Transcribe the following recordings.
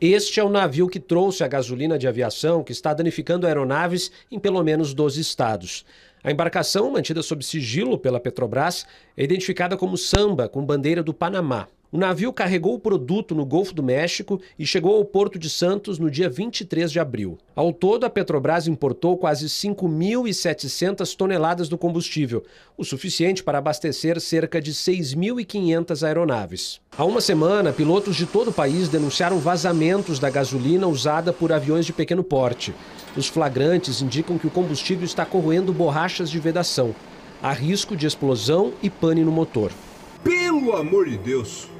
Este é o navio que trouxe a gasolina de aviação que está danificando aeronaves em pelo menos 12 estados. A embarcação, mantida sob sigilo pela Petrobras, é identificada como Samba, com bandeira do Panamá. O navio carregou o produto no Golfo do México e chegou ao Porto de Santos no dia 23 de abril. Ao todo, a Petrobras importou quase 5.700 toneladas do combustível, o suficiente para abastecer cerca de 6.500 aeronaves. Há uma semana, pilotos de todo o país denunciaram vazamentos da gasolina usada por aviões de pequeno porte. Os flagrantes indicam que o combustível está corroendo borrachas de vedação. Há risco de explosão e pane no motor. Pelo amor de Deus!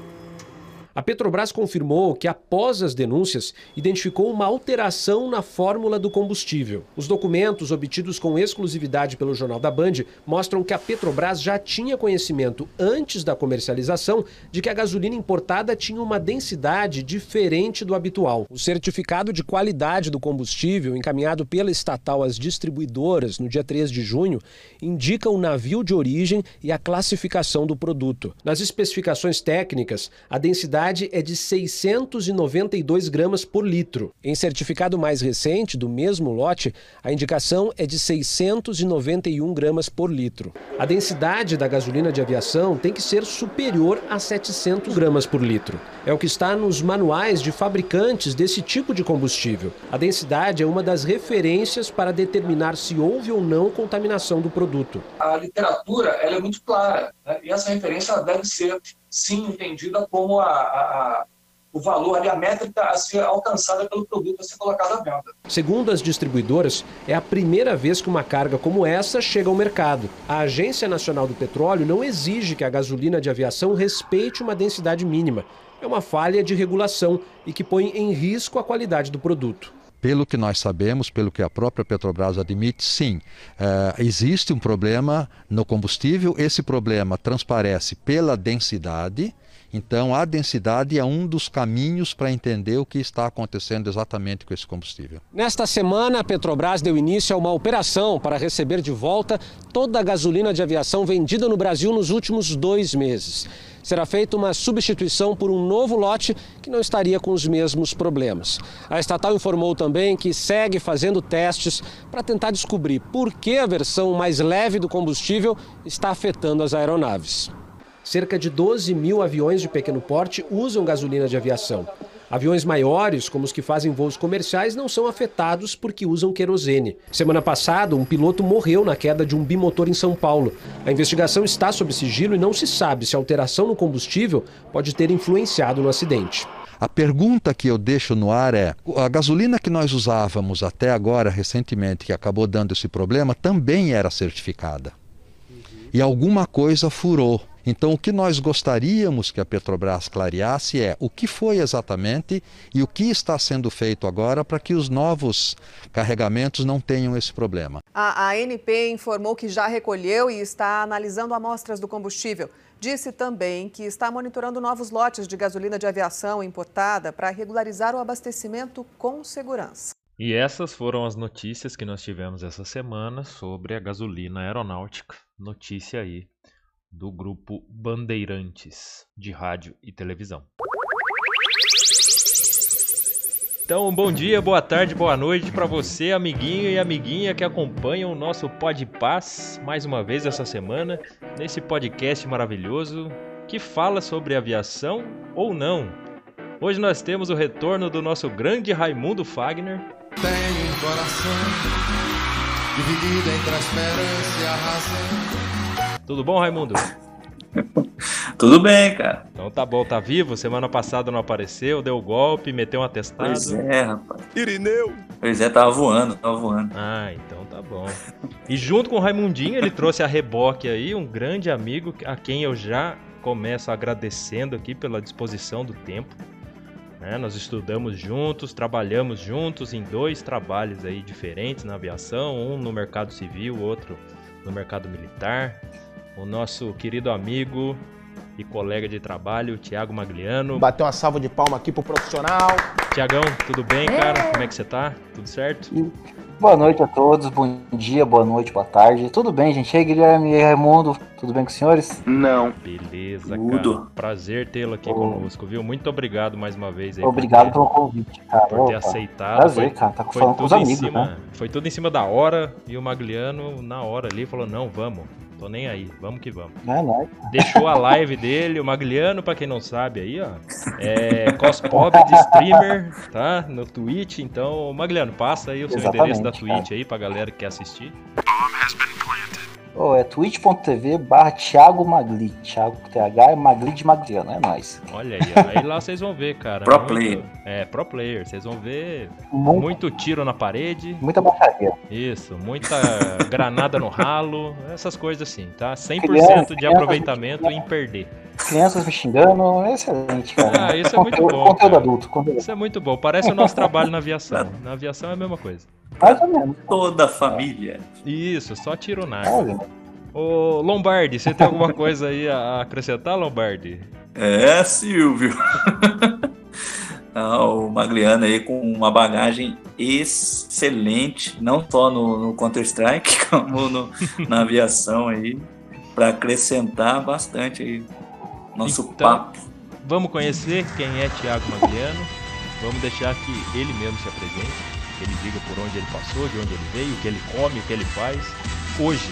A Petrobras confirmou que, após as denúncias, identificou uma alteração na fórmula do combustível. Os documentos obtidos com exclusividade pelo Jornal da Band mostram que a Petrobras já tinha conhecimento, antes da comercialização, de que a gasolina importada tinha uma densidade diferente do habitual. O certificado de qualidade do combustível, encaminhado pela estatal às distribuidoras no dia 3 de junho, indica o navio de origem e a classificação do produto. Nas especificações técnicas, a densidade é de 692 gramas por litro. Em certificado mais recente, do mesmo lote, a indicação é de 691 gramas por litro. A densidade da gasolina de aviação tem que ser superior a 700 gramas por litro. É o que está nos manuais de fabricantes desse tipo de combustível. A densidade é uma das referências para determinar se houve ou não contaminação do produto. A literatura ela é muito clara né? e essa referência deve ser sim entendida como a, a, o valor ali, a métrica a ser alcançada pelo produto a ser colocado à venda. Segundo as distribuidoras, é a primeira vez que uma carga como essa chega ao mercado. A Agência Nacional do Petróleo não exige que a gasolina de aviação respeite uma densidade mínima. É uma falha de regulação e que põe em risco a qualidade do produto. Pelo que nós sabemos, pelo que a própria Petrobras admite, sim, é, existe um problema no combustível. Esse problema transparece pela densidade. Então, a densidade é um dos caminhos para entender o que está acontecendo exatamente com esse combustível. Nesta semana, a Petrobras deu início a uma operação para receber de volta toda a gasolina de aviação vendida no Brasil nos últimos dois meses será feita uma substituição por um novo lote que não estaria com os mesmos problemas. A estatal informou também que segue fazendo testes para tentar descobrir por que a versão mais leve do combustível está afetando as aeronaves. Cerca de 12 mil aviões de pequeno porte usam gasolina de aviação. Aviões maiores, como os que fazem voos comerciais, não são afetados porque usam querosene. Semana passada, um piloto morreu na queda de um bimotor em São Paulo. A investigação está sob sigilo e não se sabe se a alteração no combustível pode ter influenciado no acidente. A pergunta que eu deixo no ar é: a gasolina que nós usávamos até agora, recentemente, que acabou dando esse problema, também era certificada. E alguma coisa furou. Então, o que nós gostaríamos que a Petrobras clareasse é o que foi exatamente e o que está sendo feito agora para que os novos carregamentos não tenham esse problema. A ANP informou que já recolheu e está analisando amostras do combustível. Disse também que está monitorando novos lotes de gasolina de aviação importada para regularizar o abastecimento com segurança. E essas foram as notícias que nós tivemos essa semana sobre a gasolina aeronáutica. Notícia aí do grupo Bandeirantes de rádio e televisão. Então, bom dia, boa tarde, boa noite para você, amiguinho e amiguinha que acompanham o nosso Pod Paz mais uma vez essa semana, nesse podcast maravilhoso que fala sobre aviação ou não. Hoje nós temos o retorno do nosso grande Raimundo Fagner. Tenho um coração dividido entre a esperança e a razão. Tudo bom, Raimundo? Tudo bem, cara. Então tá bom, tá vivo? Semana passada não apareceu, deu golpe, meteu um atestado. Pois é, rapaz. Irineu! Pois é, tava voando, tava voando. Ah, então tá bom. E junto com o Raimundinho, ele trouxe a reboque aí, um grande amigo a quem eu já começo agradecendo aqui pela disposição do tempo. Né? Nós estudamos juntos, trabalhamos juntos em dois trabalhos aí diferentes na aviação, um no mercado civil, outro no mercado militar o nosso querido amigo e colega de trabalho, Tiago Magliano. Bateu uma salva de palma aqui pro profissional. Tiagão, tudo bem, é. cara? Como é que você tá? Tudo certo? Boa noite a todos, bom dia, boa noite, boa tarde. Tudo bem, gente? E aí, Guilherme e Raimundo, tudo bem com os senhores? Não. Beleza, Tudo. cara. Prazer tê-lo aqui Ô. conosco, viu? Muito obrigado mais uma vez aí. Obrigado pelo convite, cara. por ter Opa, aceitado. Prazer, Foi- cara. Tá falando com os tudo em amigos, cima, né? Foi tudo em cima da hora e o Magliano, na hora ali, falou: não, vamos. Tô nem aí, vamos que vamos. É nóis. Deixou a live dele, o Magliano, pra quem não sabe aí, ó. É cospob de streamer, tá? No Twitch. Então, Magliano, passa aí o seu Exatamente, endereço da cara. Twitch aí pra galera que quer assistir. Ô, é twitch.tv barra Thiago Magli. Thiago TH é Magli de Magliano, é nóis. Olha aí, ó. aí lá vocês vão ver, cara. Pro muito- player. É, pro player. Vocês vão ver Muito, muito tiro na parede. muita baixaria. Isso, muita granada no ralo, essas coisas assim, tá? 100% Criança, de criança, aproveitamento em perder. Crianças me xingando, é excelente, cara. Ah, isso é muito Conteúdo- bom, Conteúdo cara. adulto, conteúdo Isso é muito bom, parece o nosso trabalho na aviação. Na aviação é a mesma coisa. Mais ou menos. Toda a família. Isso, só tiro na É, água. Ô, Lombardi, você tem alguma coisa aí a acrescentar, Lombardi? É, Silvio. Ah, o Magliano aí com uma bagagem excelente, não só no, no Counter-Strike, como no- na aviação aí, para acrescentar bastante aí nosso Então, papo. Vamos conhecer quem é Thiago Magliano. Vamos deixar que ele mesmo se apresente, que ele diga por onde ele passou, de onde ele veio, o que ele come, o que ele faz. Hoje,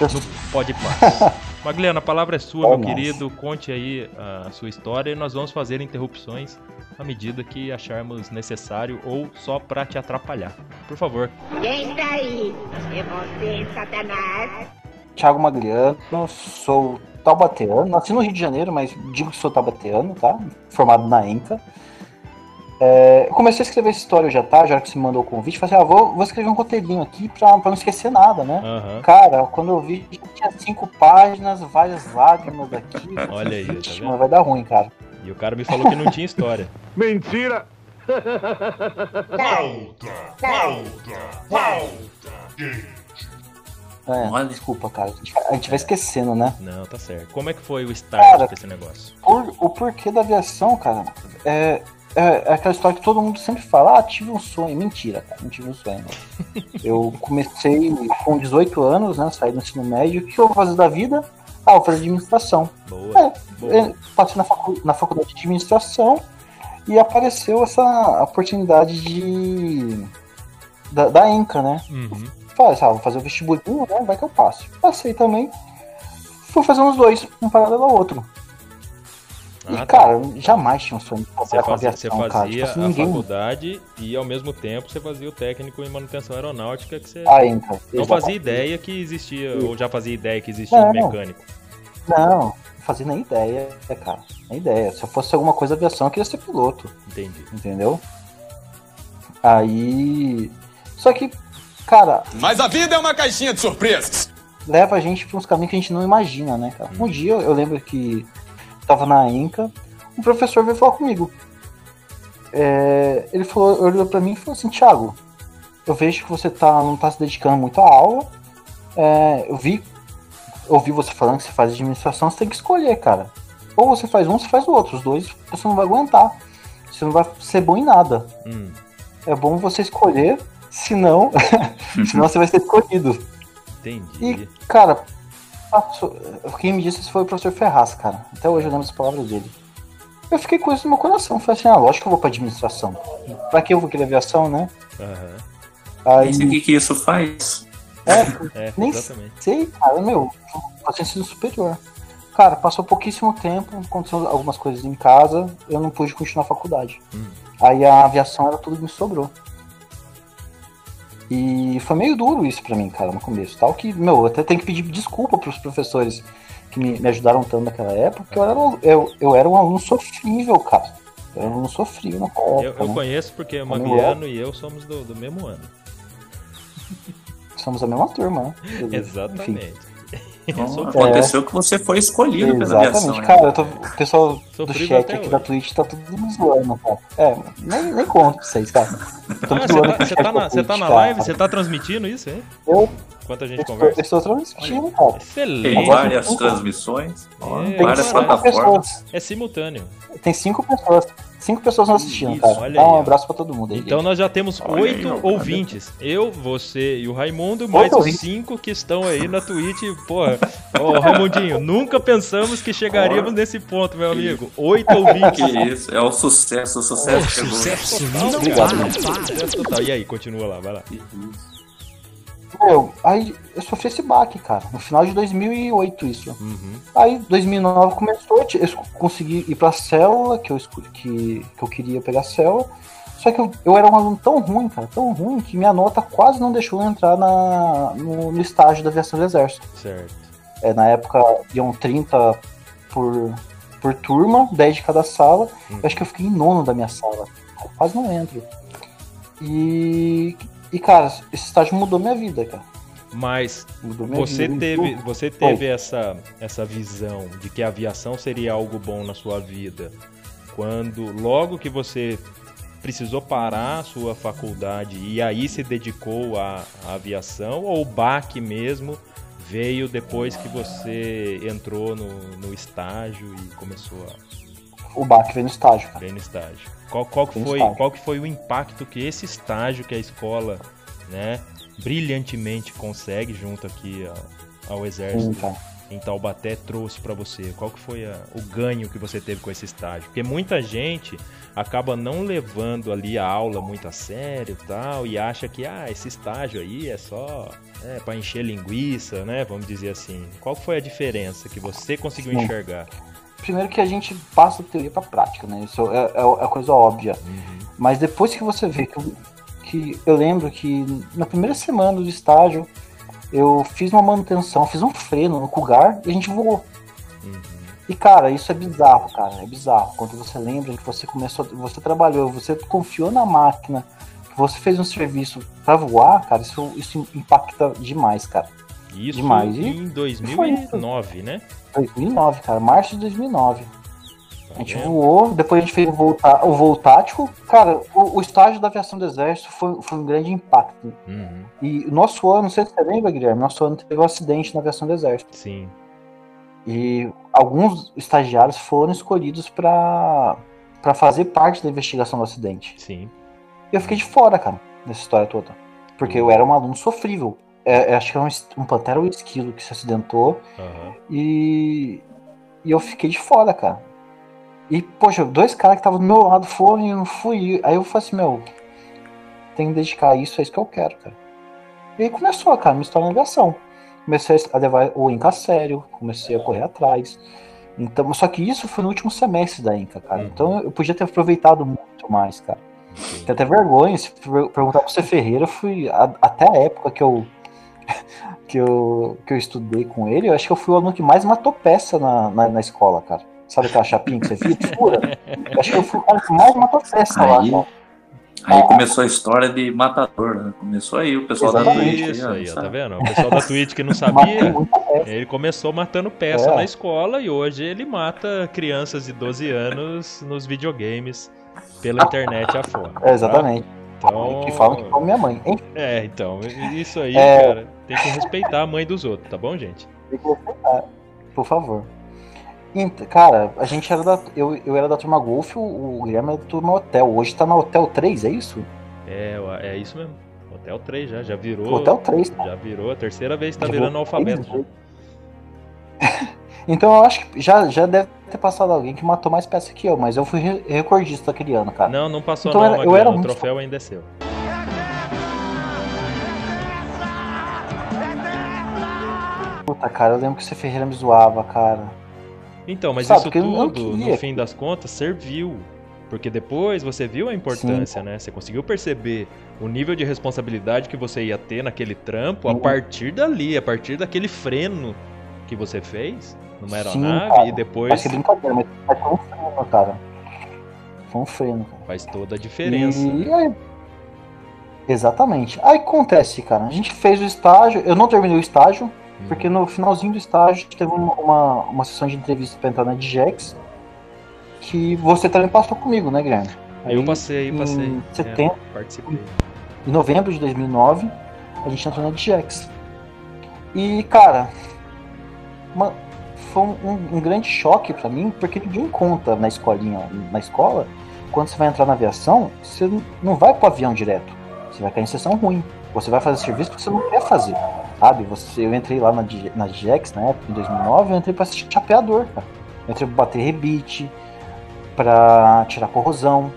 no Pode Paz. Magliano, a palavra é sua, meu Vamos. querido. Conte aí a sua história e nós vamos fazer interrupções à medida que acharmos necessário ou só pra te atrapalhar. Por favor. Quem está aí? É você, Satanás? Thiago Magliano, sou taubateano, nasci no Rio de Janeiro, mas digo que sou taubateano, tá? Formado na ENCA. É, eu comecei a escrever essa história já tá, já que você me mandou o convite, falei assim, ah, vou, vou escrever um roteirinho aqui pra, pra não esquecer nada, né? Aham. Cara, quando eu vi, tinha cinco páginas, várias lágrimas aqui. Olha aí, tá vendo? vai dar ruim, cara. E o cara me falou que não tinha história. Mentira! É, Olha. desculpa, cara. A gente, vai, a gente vai esquecendo, né? Não, tá certo. Como é que foi o start Cara, desse negócio? Por- o porquê da aviação, cara, é, é, é aquela história que todo mundo sempre fala, ah, tive um sonho. Mentira, cara, não tive um sonho. Eu comecei com 18 anos, né, saí do ensino médio, o que eu vou fazer da vida? Ah, vou fazer administração. Boa. É, boa. Passei na, facu- na faculdade de administração e apareceu essa oportunidade de da, da ENCA, né? Uhum. Falei, ah, vou fazer o vestibulinho, né? Vai que eu passo. Passei também. Fui fazer uns dois, um paralelo ao outro. E, Ah, tá. cara, jamais tinha um sonho de Você trabalhar com fazia, você aviação, cara. fazia Tipo assim, a ninguém... faculdade e ao mesmo tempo você fazia o técnico em manutenção aeronáutica que você A ENCA. não fazia ideia que existia, ou já fazia ideia que existia um Não. mecânico. Não, não fazia nem ideia, cara. Nem ideia. Se eu fosse alguma coisa de aviação, eu queria ser piloto. Entendi. Entendeu? Aí. Só que, cara, Mas a vida é uma caixinha de surpresas. leva a gente pra uns caminhos que a gente não imagina, né, cara? Um dia eu lembro que tava na Inca, um professor veio falar comigo. É, ele falou, olhou pra mim e falou assim, Thiago, eu vejo que você tá, não tá se dedicando muito à aula. É, eu vi, ouvi você falando que você faz administração, você tem que escolher, cara. Ou você faz um, você faz o outro. Os dois você não vai aguentar. Você não vai ser bom em nada. Hum, É bom você escolher, senão, senão você vai ser escolhido. entendi. E, cara, passou- quem me disse isso foi o professor Ferraz, cara. Até hoje eu lembro as palavras dele. Eu fiquei com isso no meu coração. Falei assim, ah, lógico que eu vou pra administração. Pra que eu vou querer aviação, né? Aham. Aí, Isso, o que, que isso faz? é, É, Nem exatamente. sei, cara, meu, passei ensino superior. Cara, passou pouquíssimo tempo, aconteceu algumas coisas em casa, eu não pude continuar a faculdade. Hum. Aí a aviação era tudo que me sobrou. E foi meio duro isso pra mim, cara, no começo. Tal que, meu, eu até tenho que pedir desculpa pros professores que me, me ajudaram tanto naquela época, porque eu era, um- eu, eu era um aluno sofrível, cara. Eu era um aluno sofrível naquela Eu, eu né? conheço porque o Como Magliano e eu somos do, do mesmo ano. Somos a mesma turma, né? Enfim. Exatamente. Então, aconteceu que você foi escolhido pela aviação. Exatamente, né? cara, tô, o pessoal do chat aqui hoje. da Twitch tá tudo me zoando, cara. É, nem, nem conto pra vocês, cara. Tô Ah, zoando tá, você tá da na, você tá na live? Você tá transmitindo isso, hein? Eu, Enquanto a gente eu estou, conversa. eu estou transmitindo, cara. Tem Excelente. várias Tem- transmissões, ó, É, várias plataformas. pessoas. É simultâneo. Tem cinco pessoas. Cinco pessoas nos assistindo, Isso, cara. olha Dá aí, um abraço pra todo mundo aí. Então gente. nós já temos Olha oito aí, ouvintes. Eu, você e o Raimundo, mais os ouvintes. cinco que estão aí na Twitch. Porra, ô Raimundinho, nunca pensamos que chegaríamos nesse ponto, meu amigo. Oito Que ouvintes. isso, é o sucesso, o sucesso chegou. Sucesso Total, não obrigado. E aí, continua lá, vai lá. Meu, aí eu sofri esse baque, cara. No final de 2008, isso. Uhum. Aí 2009 começou, eu consegui ir pra célula, que eu, que, que eu queria pegar a célula. Só que eu, eu era um aluno tão ruim, cara, tão ruim, que minha nota quase não deixou eu entrar na, no, no estágio da aviação do exército. Certo. É, na época iam 30 por, por turma, 10 de cada sala. Uhum. Eu acho que eu fiquei em nono da minha sala. Eu quase não entro. E, e, cara, esse estágio mudou minha vida, cara. Mas você vida. teve, você teve essa, essa visão de que a aviação seria algo bom na sua vida quando logo que você precisou parar a sua faculdade e aí se dedicou à, à aviação ou o baque mesmo veio depois que você entrou no, no estágio e começou a O baque veio no estágio, cara. bem no estágio. Qual, qual, que foi, estágio. qual que foi o impacto que esse estágio que a escola, né, brilhantemente consegue junto aqui ao Sim, exército cara. em Taubaté trouxe pra você? Qual que foi a- o ganho que você teve com esse estágio? Porque muita gente acaba não levando ali a aula muito a sério e tal e acha que ah, esse estágio aí é só é, para encher linguiça, né? Vamos dizer assim. Qual foi a diferença que você conseguiu enxergar? Primeiro que a gente passa da teoria pra prática, né? Isso é, é, é coisa óbvia. Mas depois que você vê que eu, que eu lembro que na primeira semana do estágio eu fiz uma manutenção, fiz um freio no Cougar e a gente voou. E cara, isso é bizarro, cara, é bizarro. Quando você lembra que você começou, você trabalhou, você confiou na máquina, que você fez um serviço pra voar, cara, isso, isso impacta demais, cara. Isso Demais. Em 2009, né? 2009, cara, março de 2009. Tá A gente vendo? voou, depois a gente fez o voo, tá- o voo tático. Cara, o, o estágio da aviação do exército foi, foi um grande impacto. Uhum, E o nosso ano, não sei se você lembra, Guilherme, nosso ano teve um acidente na aviação do exército. sim. E alguns estagiários foram escolhidos para para fazer parte da investigação do acidente. Sim. E eu fiquei de fora, cara, dessa história toda. Porque eu era um aluno sofrível. É, é, acho que era um, um pantera ou esquilo que se acidentou. Aham. E, e eu fiquei de fora, cara. E, poxa, dois caras que estavam do meu lado foram e eu não fui. Aí eu falei assim, meu, tem que dedicar isso, é isso que eu quero, cara. E aí começou, cara, minha história na aviação. Comecei a levar o Inca a sério, comecei a correr atrás. Então, só que isso foi no último semestre da Inca, cara. Uhum. Então eu podia ter aproveitado muito mais, cara. Tenho até vergonha, se per- perguntar pro você Ferreira, eu fui a- até a época que eu, que eu que eu estudei com ele, eu acho que eu fui o aluno que mais matou peça na, na, na escola, cara. Sabe aquela chapinha que você vira, fura? Eu acho que eu fui o cara que mais matou peça lá, Aí, cara. aí começou a história de matador, né? Começou aí o pessoal da. Twitch. Isso aí, ó, tá vendo? O pessoal da Twitch que não sabia, ele começou matando peça É. na escola e hoje ele mata crianças de 12 anos nos videogames pela internet afora. É, exatamente. Tá? Então, Que falam que foi minha mãe. Hein? É, então, isso aí, É. cara, tem que respeitar a mãe dos outros, tá bom, gente? Tem que respeitar, Por favor. Cara, a gente era da. Eu, eu era da turma Golf, o, o Guilherme era da turma Hotel. Hoje tá na Hotel 3, é isso? É, é isso mesmo. Hotel 3 já, já virou. Hotel 3, Já virou, a terceira vez que tá Já virando virou alfabeto. três Então eu acho que já, já deve ter passado alguém que matou mais peça que eu, mas eu fui re- recordista daquele ano, cara. Não, não passou Então não, era- eu era o muito troféu ainda é seu. Puta, cara, eu lembro que você Ferreira me zoava, cara. Então, mas Sabe, isso tudo, no fim das contas, serviu. Porque depois você viu a importância, né? Você conseguiu perceber o nível de responsabilidade que você ia ter naquele trampo a Sim. partir dali, a partir daquele freno que você fez numa Sim, aeronave cara. e depois Parece brincadeira, mas foi um freno, cara. Foi um freno, cara. faz toda a diferença. E né? aí- Exatamente. Aí acontece, cara. A gente fez o estágio, eu não terminei o estágio, Uhum. porque no finalzinho do estágio teve uma, uma, sessão de entrevista pra entrar na DGEX, que você também passou comigo, né, Guilherme? Eu Aí, passei, eu passei. Em É, setembro, participei. em novembro de 2009, a gente entrou na DGEX. E, cara, uma- foi um, um- grande choque pra mim, porque ninguém conta na escolinha, na escola, quando você vai entrar na aviação, você não vai pro avião direto. Você vai cair em sessão ruim. Você vai fazer serviço que você não quer fazer, sabe? Você, eu entrei lá na, na na época, em 2009, eu entrei pra ser chapeador, cara. Eu entrei pra bater rebite, pra tirar corrosão,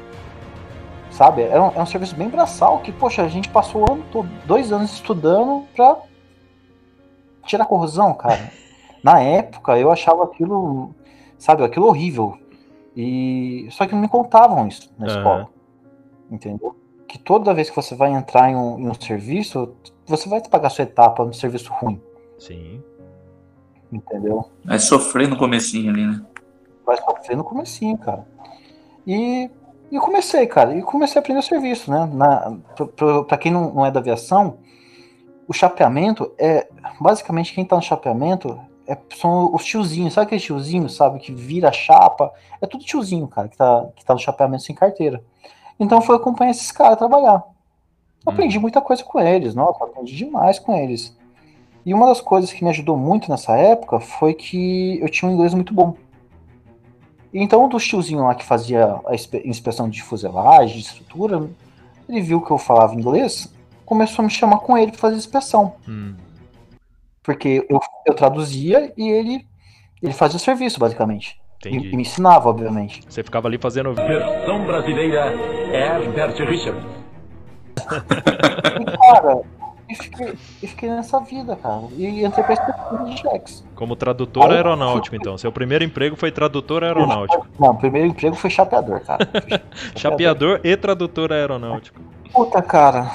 sabe? É um, é um serviço bem braçal que, poxa, a gente passou o ano todo, dois anos estudando pra tirar corrosão, cara. Na época, eu achava aquilo, sabe, aquilo horrível. E só que não me contavam isso na Aham. escola. Entendeu? Que toda vez que você vai entrar em um, em um serviço, você vai pagar sua etapa no serviço ruim. Sim. Entendeu? Vai sofrer no comecinho ali, né? Vai sofrer no comecinho, cara. E, e comecei, cara. E comecei a aprender o serviço, né? Na, pra quem não, não é da aviação, o chapeamento é. Basicamente, quem tá no chapeamento é- são os tiozinhos. Sabe aqueles tiozinhos, sabe? Que vira a chapa. É tudo tiozinho, cara, que tá, que tá no chapeamento sem carteira. Então foi acompanhar esses caras trabalhar. Aprendi muita coisa com eles, nossa, aprendi demais com eles. E uma das coisas que me ajudou muito nessa época foi que eu tinha um inglês muito bom. Então, um dos tiozinhos lá que fazia a inspe- inspeção de fuselagem, de estrutura, ele viu que eu falava inglês, começou a me chamar com ele para fazer inspeção. Hum. Porque eu, eu traduzia e ele, ele fazia o serviço, basicamente. E, Entendi. e me ensinava, obviamente. Você ficava ali fazendo. Versão brasileira Herbert Richard. E, cara, e fiquei, e fiquei nessa vida, cara. E entrei pra inspeção de Jax. Como tradutor aeronáutico, então. Seu primeiro emprego foi tradutor aeronáutico. Não, o primeiro emprego foi chapeador, cara. Chapeador e tradutor aeronáutico. Puta, cara,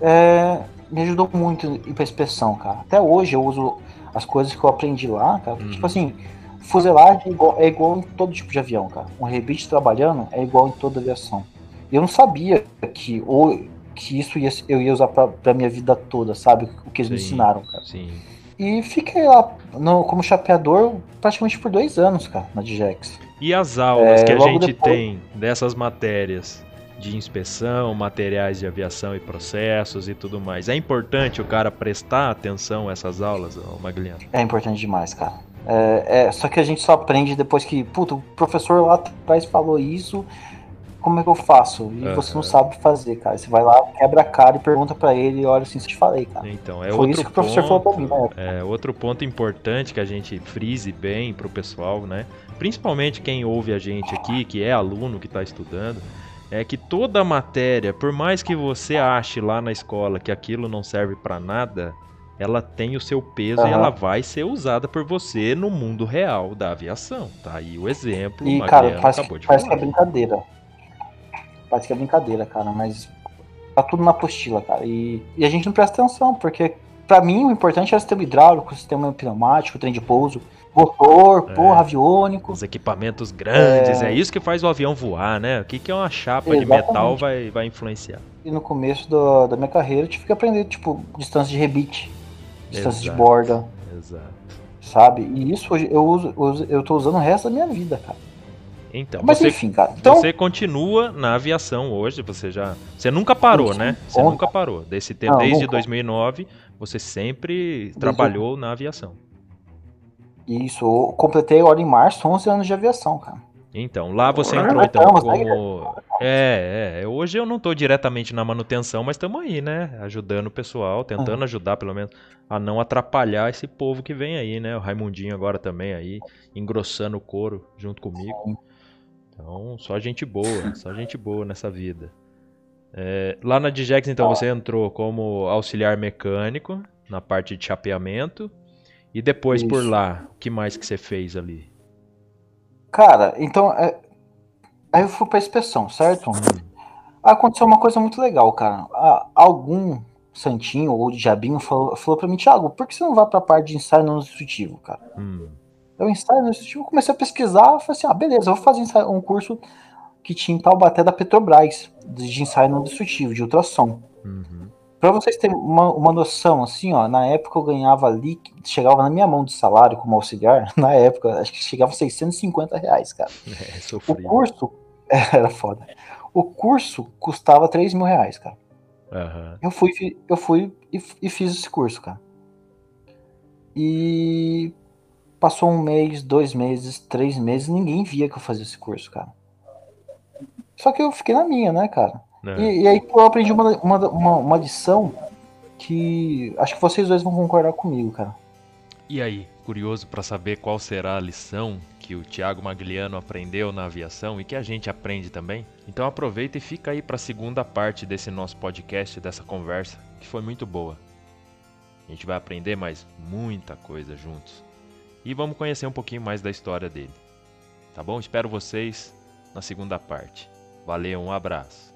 é, me ajudou muito ir pra inspeção, cara. Até hoje eu uso as coisas que eu aprendi lá, cara. Uhum. Tipo assim, fuselagem é igual, é igual em todo tipo de avião, cara. Um rebite trabalhando é igual em toda aviação. Eu não sabia que, ou, que isso ia, eu ia usar pra, pra minha vida toda, sabe? O que eles me Sim, ensinaram, cara. Sim. E fiquei lá no- como chapeador praticamente por dois anos, cara, na DGEX. E as aulas É, que a gente depois- tem dessas matérias de inspeção, materiais de aviação e processos e tudo mais. É importante o cara prestar atenção a essas aulas, Magliano? É importante demais, cara. É, é, só que a gente só aprende depois que, puta, o professor lá atrás falou isso, como é que eu faço? E Aham. você não sabe fazer, cara. Você vai lá, quebra a cara e pergunta pra ele, olha assim, se te falei, cara. Então, é Foi outro isso que o professor falou pra mim, né? É, outro ponto importante que a gente frise bem pro pessoal, né? Principalmente quem ouve a gente aqui, que é aluno, que está estudando, é que toda matéria, por mais que você ache lá na escola que aquilo não serve para nada, ela tem o seu peso e Aham. ela vai ser usada por você no mundo real da aviação. Tá aí o exemplo, E, o cara, parece, acabou de parece que é brincadeira. Parece que é brincadeira, cara, mas tá tudo na apostila, cara. E, e a gente não presta atenção, porque pra mim o importante era o sistema hidráulico, o sistema pneumático, o trem de pouso, motor, É. porra, aviônico. Os equipamentos grandes, é... É. isso que faz o avião voar, né? O que, que é uma chapa de Exatamente. metal vai, vai influenciar. E no começo do- da minha carreira eu tive que aprender, tipo, distância de rebite, distância de Exato. borda, Exato. sabe? E isso hoje eu uso, eu uso- eu tô usando o resto da minha vida, cara. Então, Mas você, enfim, cara. Então, você continua na aviação hoje, você já. Você nunca parou, Sim, né? Você nunca. nunca parou. Desse tempo, Não, desde nunca. 2009, você sempre trabalhou na aviação. Isso, eu completei agora em março 11 anos de aviação, cara. Então, lá você entrou então né? como. É, é. Hoje eu não tô diretamente na manutenção, mas estamos aí, né? Ajudando o pessoal, tentando ajudar pelo menos a não atrapalhar esse povo que vem aí, né? O Raimundinho agora também aí, engrossando o couro junto comigo. Então, só gente boa, só gente boa nessa vida. É, lá na Digex, então, você entrou como auxiliar mecânico na parte de chapeamento. E depois por Isso. lá, o que mais que você fez ali? Cara, então, é, aí eu fui pra inspeção, certo? Aconteceu uma coisa muito legal, cara. Algum santinho ou diabinho falou, falou pra mim, Thiago, por que você não vai pra parte de ensaio não instrutivo, cara? Hum, Eu ensaio no instrutivo, comecei a pesquisar, falei assim, ah, beleza, eu vou fazer ensaio- um curso que tinha em Taubaté da Petrobras, de de ensaio não destrutivo, de ultrassom. uhum. Pra vocês terem uma, uma noção, assim, ó, na época eu ganhava ali, chegava na minha mão de salário como auxiliar, na época, acho que chegava a 650 reais, cara. É, O sofrido. curso, era foda. O curso custava 3 mil reais, cara. Aham. Eu fui, eu fui e, e fiz esse curso, cara. E passou um mês, dois meses, três meses, ninguém via que eu fazia esse curso, cara. Só que eu fiquei na minha, né, cara? É. E, e aí eu aprendi uma, uma, uma, uma lição que acho que vocês dois vão concordar comigo, cara. E aí, curioso para saber qual será a lição que o Thiago Magliano aprendeu na aviação e que a gente aprende também? Então aproveita e fica aí para a segunda parte desse nosso podcast, dessa conversa, que foi muito boa. A gente vai aprender mais muita coisa juntos. E vamos conhecer um pouquinho mais da história dele. Tá bom? Espero vocês na segunda parte. Valeu, um abraço.